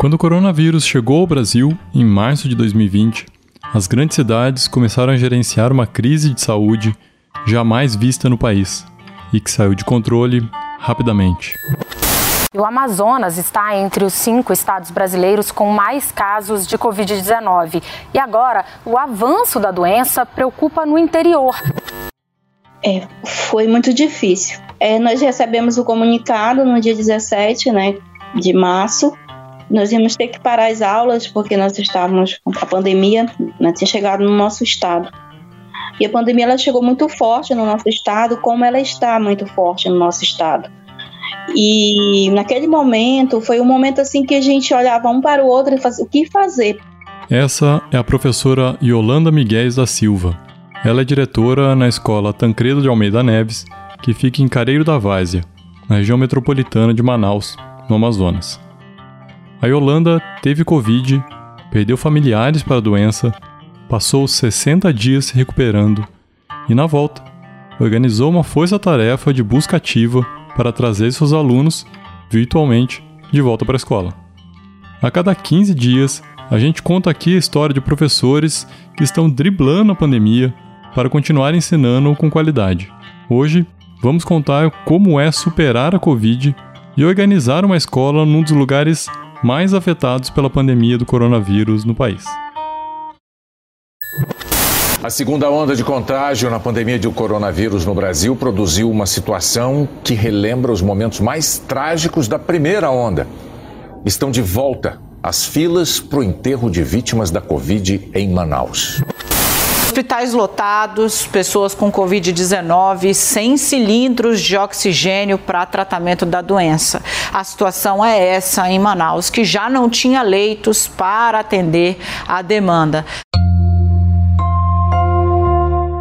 Quando o coronavírus chegou ao Brasil, em março de 2020, as grandes cidades começaram a gerenciar uma crise de saúde jamais vista no país e que saiu de controle rapidamente. O Amazonas está entre os cinco estados brasileiros com mais casos de Covid-19. E agora, o avanço da doença preocupa no interior. É, foi muito difícil. É, nós recebemos o comunicado no dia 17 né, de março. Nós íamos ter que parar as aulas porque nós estávamos com a pandemia, né, tinha chegado no nosso estado. E a pandemia ela chegou muito forte no nosso estado, como ela está muito forte no nosso estado. E naquele momento foi um momento assim que a gente olhava um para o outro e fazia o que fazer. Essa é a professora Yolanda Miguel da Silva. Ela é diretora na escola Tancredo de Almeida Neves, que fica em Careiro da Várzea, na região metropolitana de Manaus, no Amazonas. A Yolanda teve Covid, perdeu familiares para a doença, passou 60 dias se recuperando e, na volta, organizou uma força-tarefa de busca ativa para trazer seus alunos, virtualmente, de volta para a escola. A cada 15 dias, a gente conta aqui a história de professores que estão driblando a pandemia para continuar ensinando com qualidade. Hoje, vamos contar como é superar a Covid e organizar uma escola num dos lugares mais afetados pela pandemia do coronavírus no país. A segunda onda de contágio na pandemia do coronavírus no Brasil produziu uma situação que relembra os momentos mais trágicos da primeira onda. Estão de volta as filas para o enterro de vítimas da Covid em Manaus. Hospitais lotados, pessoas com Covid-19 sem cilindros de oxigênio para tratamento da doença. A situação é essa em Manaus, que já não tinha leitos para atender a demanda.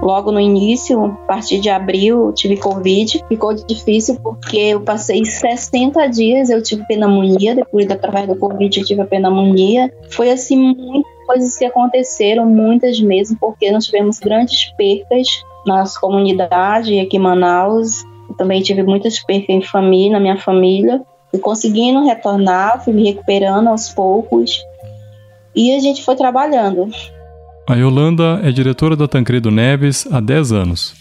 Logo no início, a partir de abril, tive Covid. Ficou difícil porque eu passei 60 dias, eu tive pneumonia. Depois, através do Covid, eu tive a pneumonia. Foi assim, muitas coisas que aconteceram, muitas mesmo, porque nós tivemos grandes percas na comunidade aqui em Manaus. Eu também tive muitas percas em família, na minha família. E conseguindo retornar, fui me recuperando aos poucos. E a gente foi trabalhando. A Yolanda é diretora da Tancredo Neves há 10 anos.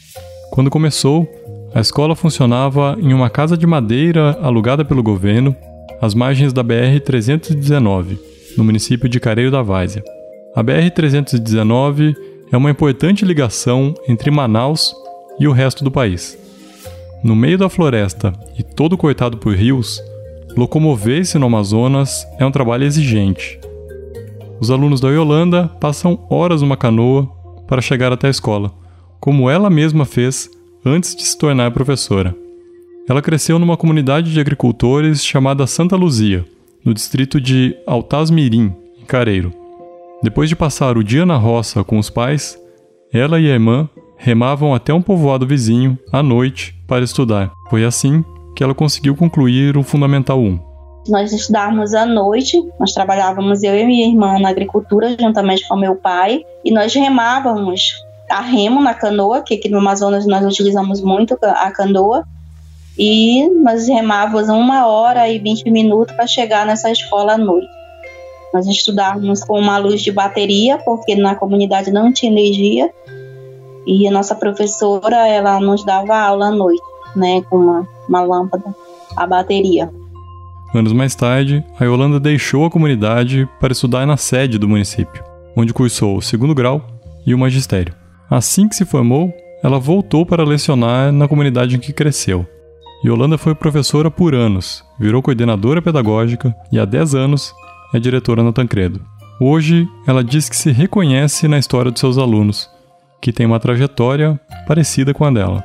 Quando começou, a escola funcionava em uma casa de madeira alugada pelo governo, às margens da BR-319, no município de Careiro da Várzea. A BR-319 é uma importante ligação entre Manaus e o resto do país. No meio da floresta e todo cortado por rios, locomover-se no Amazonas é um trabalho exigente os alunos da Yolanda passam horas numa canoa para chegar até a escola, como ela mesma fez antes de se tornar professora. Ela cresceu numa comunidade de agricultores chamada Santa Luzia, no distrito de Altasmirim, em Careiro. Depois de passar o dia na roça com os pais, ela e a irmã remavam até um povoado vizinho à noite para estudar. Foi assim que ela conseguiu concluir o Fundamental 1. Nós estudávamos à noite, nós trabalhávamos eu e minha irmã na agricultura, juntamente com meu pai, e nós remávamos a remo na canoa, que aqui no Amazonas nós utilizamos muito a canoa, e nós remávamos uma hora e vinte minutos para chegar nessa escola à noite. Nós estudávamos com uma luz de bateria, porque na comunidade não tinha energia, e a nossa professora ela nos dava aula à noite, né, com uma, uma lâmpada, a bateria. Anos mais tarde, a Yolanda deixou a comunidade para estudar na sede do município, onde cursou o segundo grau e o magistério. Assim que se formou, ela voltou para lecionar na comunidade em que cresceu. Yolanda foi professora por anos, virou coordenadora pedagógica e há 10 anos é diretora na Tancredo. Hoje, ela diz que se reconhece na história dos seus alunos, que tem uma trajetória parecida com a dela.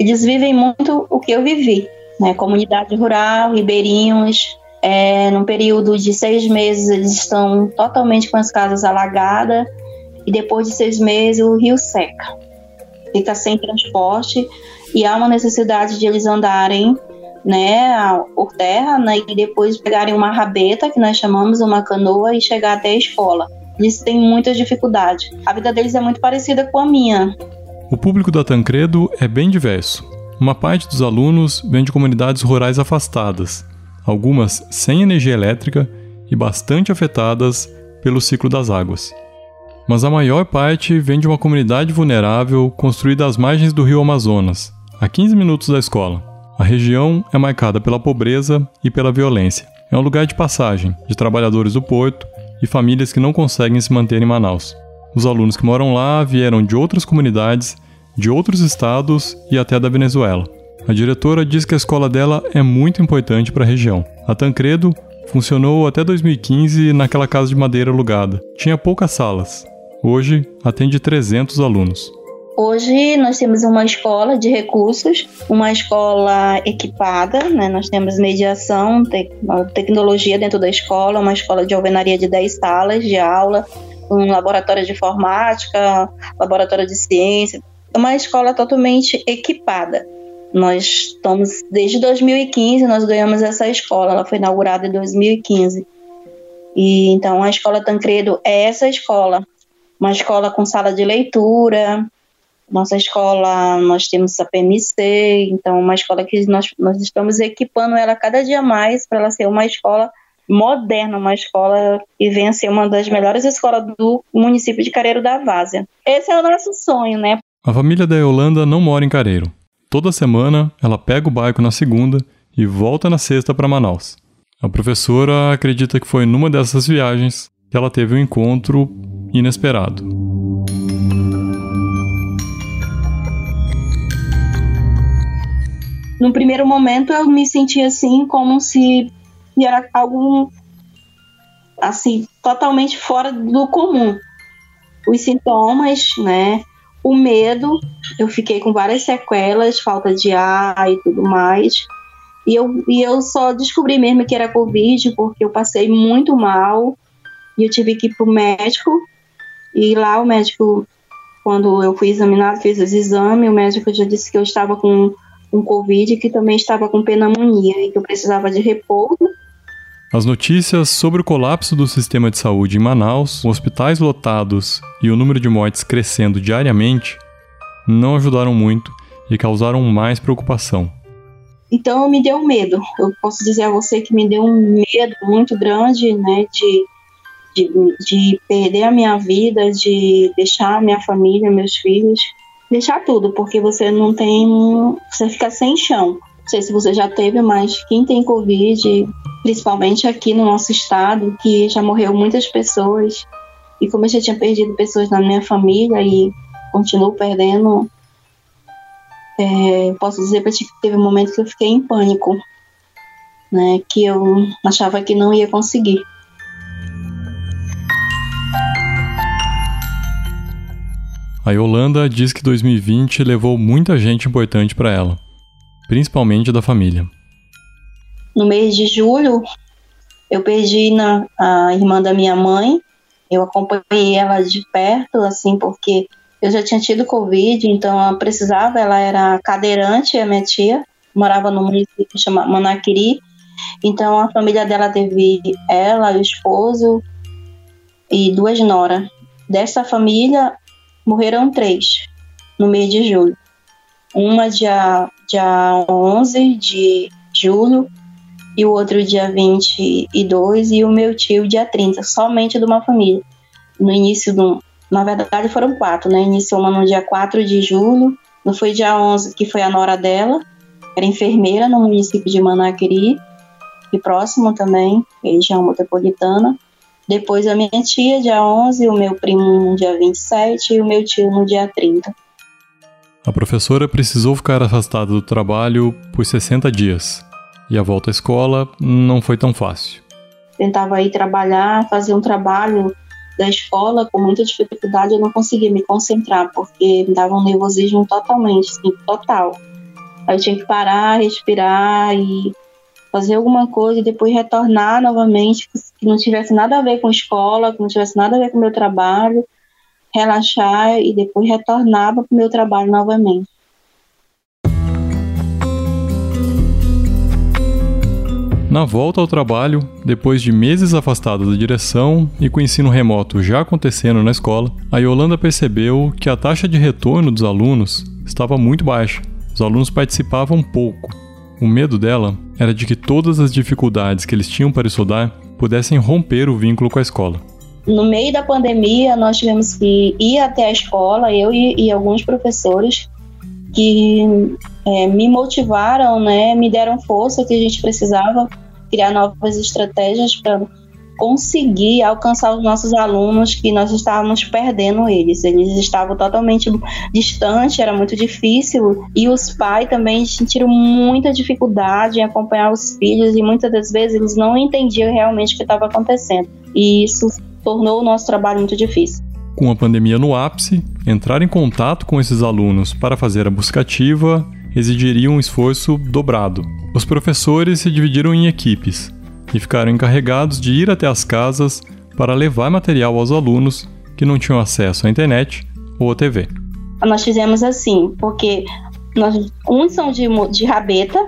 Eles vivem muito o que eu vivi né? Comunidade rural, ribeirinhos. É, num período de seis meses eles estão totalmente com as casas alagadas e depois de seis meses o rio seca, fica sem transporte e há uma necessidade de eles andarem né, por terra né, e depois pegarem uma rabeta, que nós chamamos uma canoa, e chegar até a escola. Eles têm muita dificuldade. A vida deles é muito parecida com a minha. O público da Tancredo é bem diverso. Uma parte dos alunos vem de comunidades rurais afastadas, algumas sem energia elétrica e bastante afetadas pelo ciclo das águas. Mas a maior parte vem de uma comunidade vulnerável construída às margens do rio Amazonas, a 15 minutos da escola. A região é marcada pela pobreza e pela violência. É um lugar de passagem de trabalhadores do porto e famílias que não conseguem se manter em Manaus. Os alunos que moram lá vieram de outras comunidades, de outros estados e até da Venezuela. A diretora diz que a escola dela é muito importante para a região. A Tancredo funcionou até 2015 naquela casa de madeira alugada. Tinha poucas salas. Hoje atende 300 alunos. Hoje nós temos uma escola de recursos, uma escola equipada, né? nós temos mediação, te tecnologia dentro da escola, uma escola de alvenaria de 10 salas de aula, um laboratório de informática, laboratório de ciência, uma escola totalmente equipada. Nós estamos desde 2015, nós ganhamos essa escola, ela foi inaugurada em 2015. E então a escola Tancredo é essa escola, uma escola com sala de leitura, nossa escola, nós temos a PMC, então uma escola que nós, nós estamos equipando ela cada dia mais para ela ser uma escola moderna, uma escola que venha ser uma das melhores escolas do município de Careiro da Várzea. Esse é o nosso sonho, né? A família da Yolanda não mora em Careiro. Toda semana ela pega o barco na segunda e volta na sexta para Manaus. A professora acredita que foi numa dessas viagens que ela teve um encontro inesperado. No primeiro momento eu me senti assim como se era algo assim totalmente fora do comum. Os sintomas, né? O medo, eu fiquei com várias sequelas, falta de ar e tudo mais. E eu, e eu só descobri mesmo que era Covid porque eu passei muito mal e eu tive que ir pro médico. E lá o médico, quando eu fui examinado, fiz os exames, o médico já disse que eu estava com com Covid que também estava com pneumonia e que eu precisava de repouso. As notícias sobre o colapso do sistema de saúde em Manaus, hospitais lotados e o número de mortes crescendo diariamente não ajudaram muito e causaram mais preocupação. Então me deu medo. Eu posso dizer a você que me deu um medo muito grande, né, de, de, de perder a minha vida, de deixar a minha família, meus filhos deixar tudo, porque você não tem. Você fica sem chão. Não sei se você já teve, mas quem tem Covid, principalmente aqui no nosso estado, que já morreu muitas pessoas, e como eu já tinha perdido pessoas na minha família e continuo perdendo, é, posso dizer para ti que teve um momento que eu fiquei em pânico, né? Que eu achava que não ia conseguir. A Yolanda diz que 2020 levou muita gente importante para ela, principalmente da família. No mês de julho, eu perdi na, a irmã da minha mãe. Eu acompanhei ela de perto, assim, porque eu já tinha tido Covid, então ela precisava, ela era cadeirante, a minha tia, morava no município chamado Manaquiri. Então a família dela teve ela, o esposo e duas noras. Dessa família, morreram três no mês de julho. Uma dia, dia 11 de julho e o outro dia 22 e o meu tio dia 30, somente de uma família. No início do... Na verdade foram quatro, né? Iniciou uma no dia 4 de julho, não foi dia 11 que foi a nora dela, era enfermeira no município de Manaquiri, e próximo também, região metropolitana. Depois a minha tia, dia 11, o meu primo no dia 27 e o meu tio no dia 30. A professora precisou ficar afastada do trabalho por 60 dias. E a volta à escola não foi tão fácil. Tentava ir trabalhar, fazer um trabalho da escola com muita dificuldade, eu não conseguia me concentrar, porque me dava um nervosismo totalmente, assim, total. Aí eu tinha que parar, respirar e fazer alguma coisa e depois retornar novamente, que não tivesse nada a ver com escola, que não tivesse nada a ver com o meu trabalho, relaxar e depois retornava para o meu trabalho novamente. Na volta ao trabalho, depois de meses afastada da direção e com o ensino remoto já acontecendo na escola, a Yolanda percebeu que a taxa de retorno dos alunos estava muito baixa. Os alunos participavam pouco o medo dela era de que todas as dificuldades que eles tinham para estudar pudessem romper o vínculo com a escola. No meio da pandemia, nós tivemos que ir até a escola, eu e, e alguns professores que é, me motivaram, né, me deram força que a gente precisava criar novas estratégias para conseguir alcançar os nossos alunos que nós estávamos perdendo eles. Eles estavam totalmente distantes, era muito difícil e os pais também sentiram muita dificuldade em acompanhar os filhos e muitas das vezes eles não entendiam realmente o que estava acontecendo. E isso tornou o nosso trabalho muito difícil. Com a pandemia no ápice, entrar em contato com esses alunos para fazer a busca ativa exigiria um esforço dobrado. Os professores se dividiram em equipes e ficaram encarregados de ir até as casas para levar material aos alunos que não tinham acesso à internet ou à TV. Nós fizemos assim, porque nós, uns são de, de rabeta,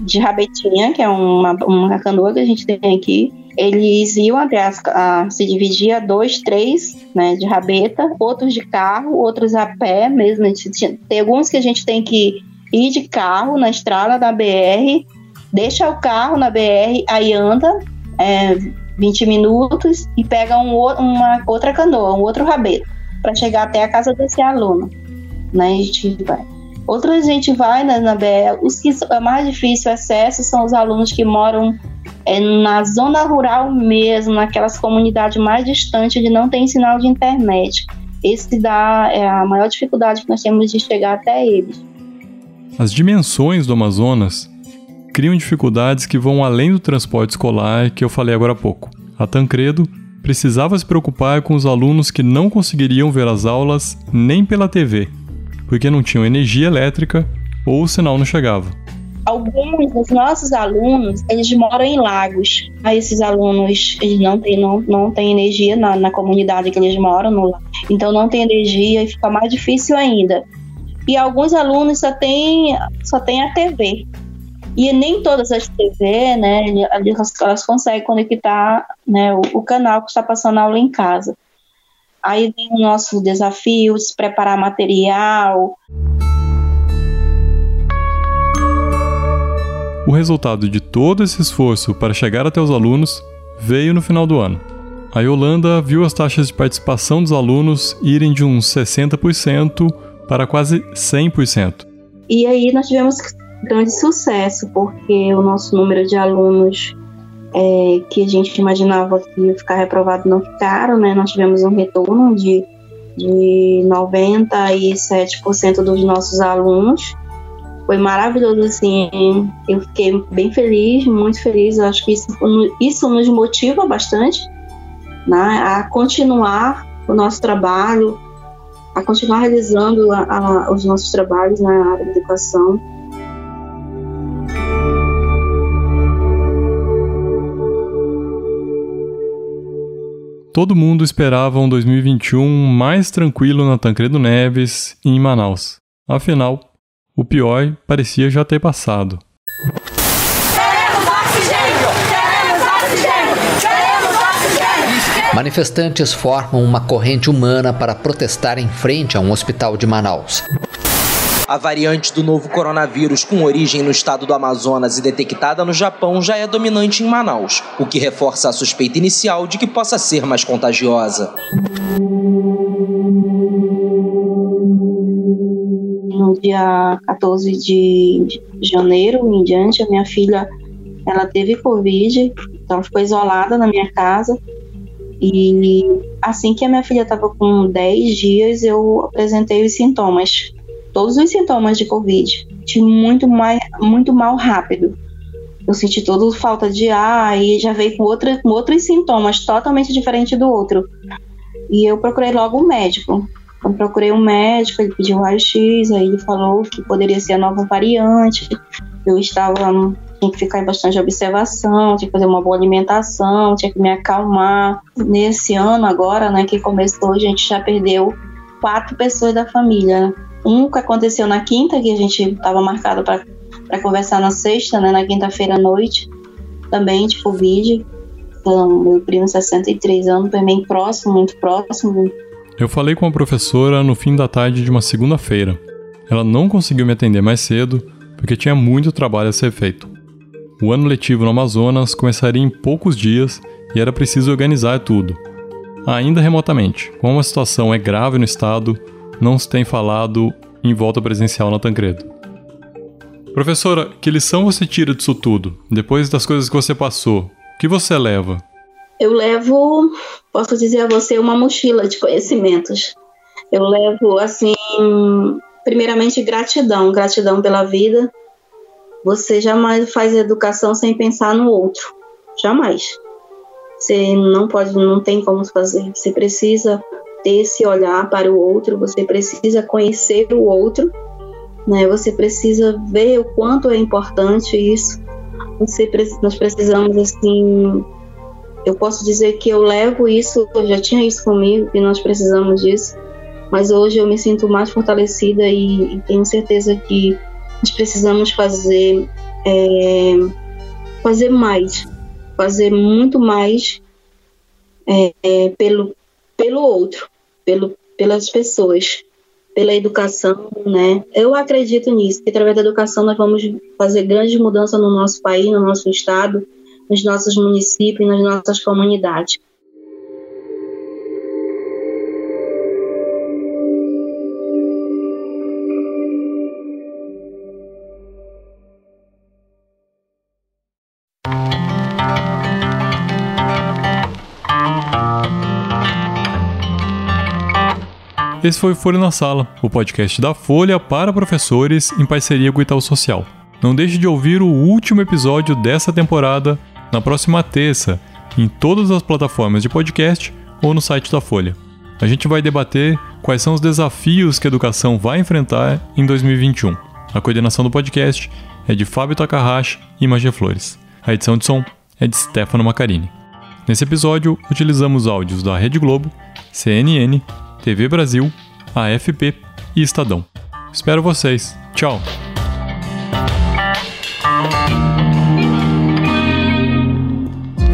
de rabetinha, que é uma, uma canoa que a gente tem aqui. Eles iam até as, a, se dividia dois, três, né, de rabeta, outros de carro, outros a pé mesmo. tem alguns que a gente tem que ir de carro na estrada da BR deixa o carro na BR, aí anda é, 20 minutos e pega um, uma outra canoa, um outro rabeto, para chegar até a casa desse aluno. Né? A gente vai. Outra gente vai na, na BR, os que é mais difícil acesso são os alunos que moram é, na zona rural mesmo, naquelas comunidades mais distantes onde não tem sinal de internet. Esse dá é a maior dificuldade que nós temos de chegar até eles. As dimensões do Amazonas criam dificuldades que vão além do transporte escolar que eu falei agora há pouco. A Tancredo precisava se preocupar com os alunos que não conseguiriam ver as aulas nem pela TV, porque não tinham energia elétrica ou o sinal não chegava. Alguns dos nossos alunos, eles moram em lagos. Aí esses alunos, eles não têm, não, não têm energia na, na comunidade que eles moram, no, então não tem energia e fica mais difícil ainda. E alguns alunos só têm só tem a TV. E nem todas as TV, né, elas, elas conseguem conectar né, o, o, canal que está passando a aula em casa. Aí vem o nosso desafio de preparar material. O resultado de todo esse esforço para chegar até os alunos veio no final do ano. A Yolanda viu as taxas de participação dos alunos irem de uns 60% para quase 100%. E aí nós tivemos que grande sucesso, porque o nosso número de alunos é, que a gente imaginava que ia ficar reprovado não ficaram, né? Nós tivemos um retorno de, de 97% dos nossos alunos. Foi maravilhoso, assim, eu fiquei bem feliz, muito feliz. Eu acho que isso, isso nos motiva bastante né, a continuar o nosso trabalho, a continuar realizando a, a, os nossos trabalhos na área de educação. Todo mundo esperava um 2021 mais tranquilo na Tancredo Neves e em Manaus. Afinal, o pior parecia já ter passado. Manifestantes formam uma corrente humana para protestar em frente a um hospital de Manaus. A variante do novo coronavírus com origem no estado do Amazonas e detectada no Japão já é dominante em Manaus, o que reforça a suspeita inicial de que possa ser mais contagiosa. No dia 14 de janeiro em diante, a minha filha ela teve Covid, então ficou isolada na minha casa. E assim que a minha filha estava com 10 dias, eu apresentei os sintomas todos os sintomas de Covid. Tive muito, mais, muito mal rápido. Eu senti toda falta de ar e já veio com, outra, com outros sintomas totalmente diferentes do outro. E eu procurei logo um médico. Eu procurei um médico, ele pediu raio-x, aí ele falou que poderia ser a nova variante. Eu estava tinha que ficar em bastante observação, tinha que fazer uma boa alimentação, tinha que me acalmar. Nesse ano agora, né, que começou, a gente já perdeu quatro pessoas da família. Um que aconteceu na quinta, que a gente estava marcado para conversar na sexta, né, na quinta-feira à noite, também de Covid. Então, meu primo, 63 anos, também próximo, muito próximo. Eu falei com a professora no fim da tarde de uma segunda-feira. Ela não conseguiu me atender mais cedo porque tinha muito trabalho a ser feito. O ano letivo no Amazonas começaria em poucos dias e era preciso organizar tudo. Ainda remotamente, como a situação é grave no estado, não se tem falado em volta presencial na Tancredo. Professora, que lição você tira disso tudo? Depois das coisas que você passou, o que você leva? Eu levo, posso dizer a você, uma mochila de conhecimentos. Eu levo, assim, primeiramente gratidão, gratidão pela vida. Você jamais faz educação sem pensar no outro, jamais. Você não pode, não tem como fazer. Você precisa ter esse olhar para o outro, você precisa conhecer o outro, né? Você precisa ver o quanto é importante isso. Você, nós precisamos assim, eu posso dizer que eu levo isso, eu já tinha isso comigo, que nós precisamos disso, mas hoje eu me sinto mais fortalecida e, e tenho certeza que nós precisamos fazer é, fazer mais, fazer muito mais é, pelo pelo outro, pelo, pelas pessoas, pela educação, né? Eu acredito nisso, que através da educação nós vamos fazer grandes mudanças no nosso país, no nosso estado, nos nossos municípios, nas nossas comunidades. Esse foi Folha na Sala, o podcast da Folha para professores em parceria com o Itaú Social. Não deixe de ouvir o último episódio dessa temporada na próxima terça, em todas as plataformas de podcast ou no site da Folha. A gente vai debater quais são os desafios que a educação vai enfrentar em 2021. A coordenação do podcast é de Fábio Takahashi e Magé Flores. A edição de som é de Stefano Macarini. Nesse episódio, utilizamos áudios da Rede Globo, CNN TV Brasil, AFP e Estadão. Espero vocês. Tchau!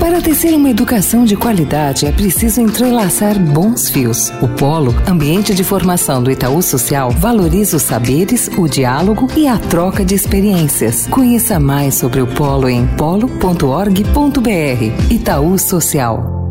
Para tecer uma educação de qualidade é preciso entrelaçar bons fios. O Polo, ambiente de formação do Itaú Social, valoriza os saberes, o diálogo e a troca de experiências. Conheça mais sobre o Polo em polo.org.br. Itaú Social.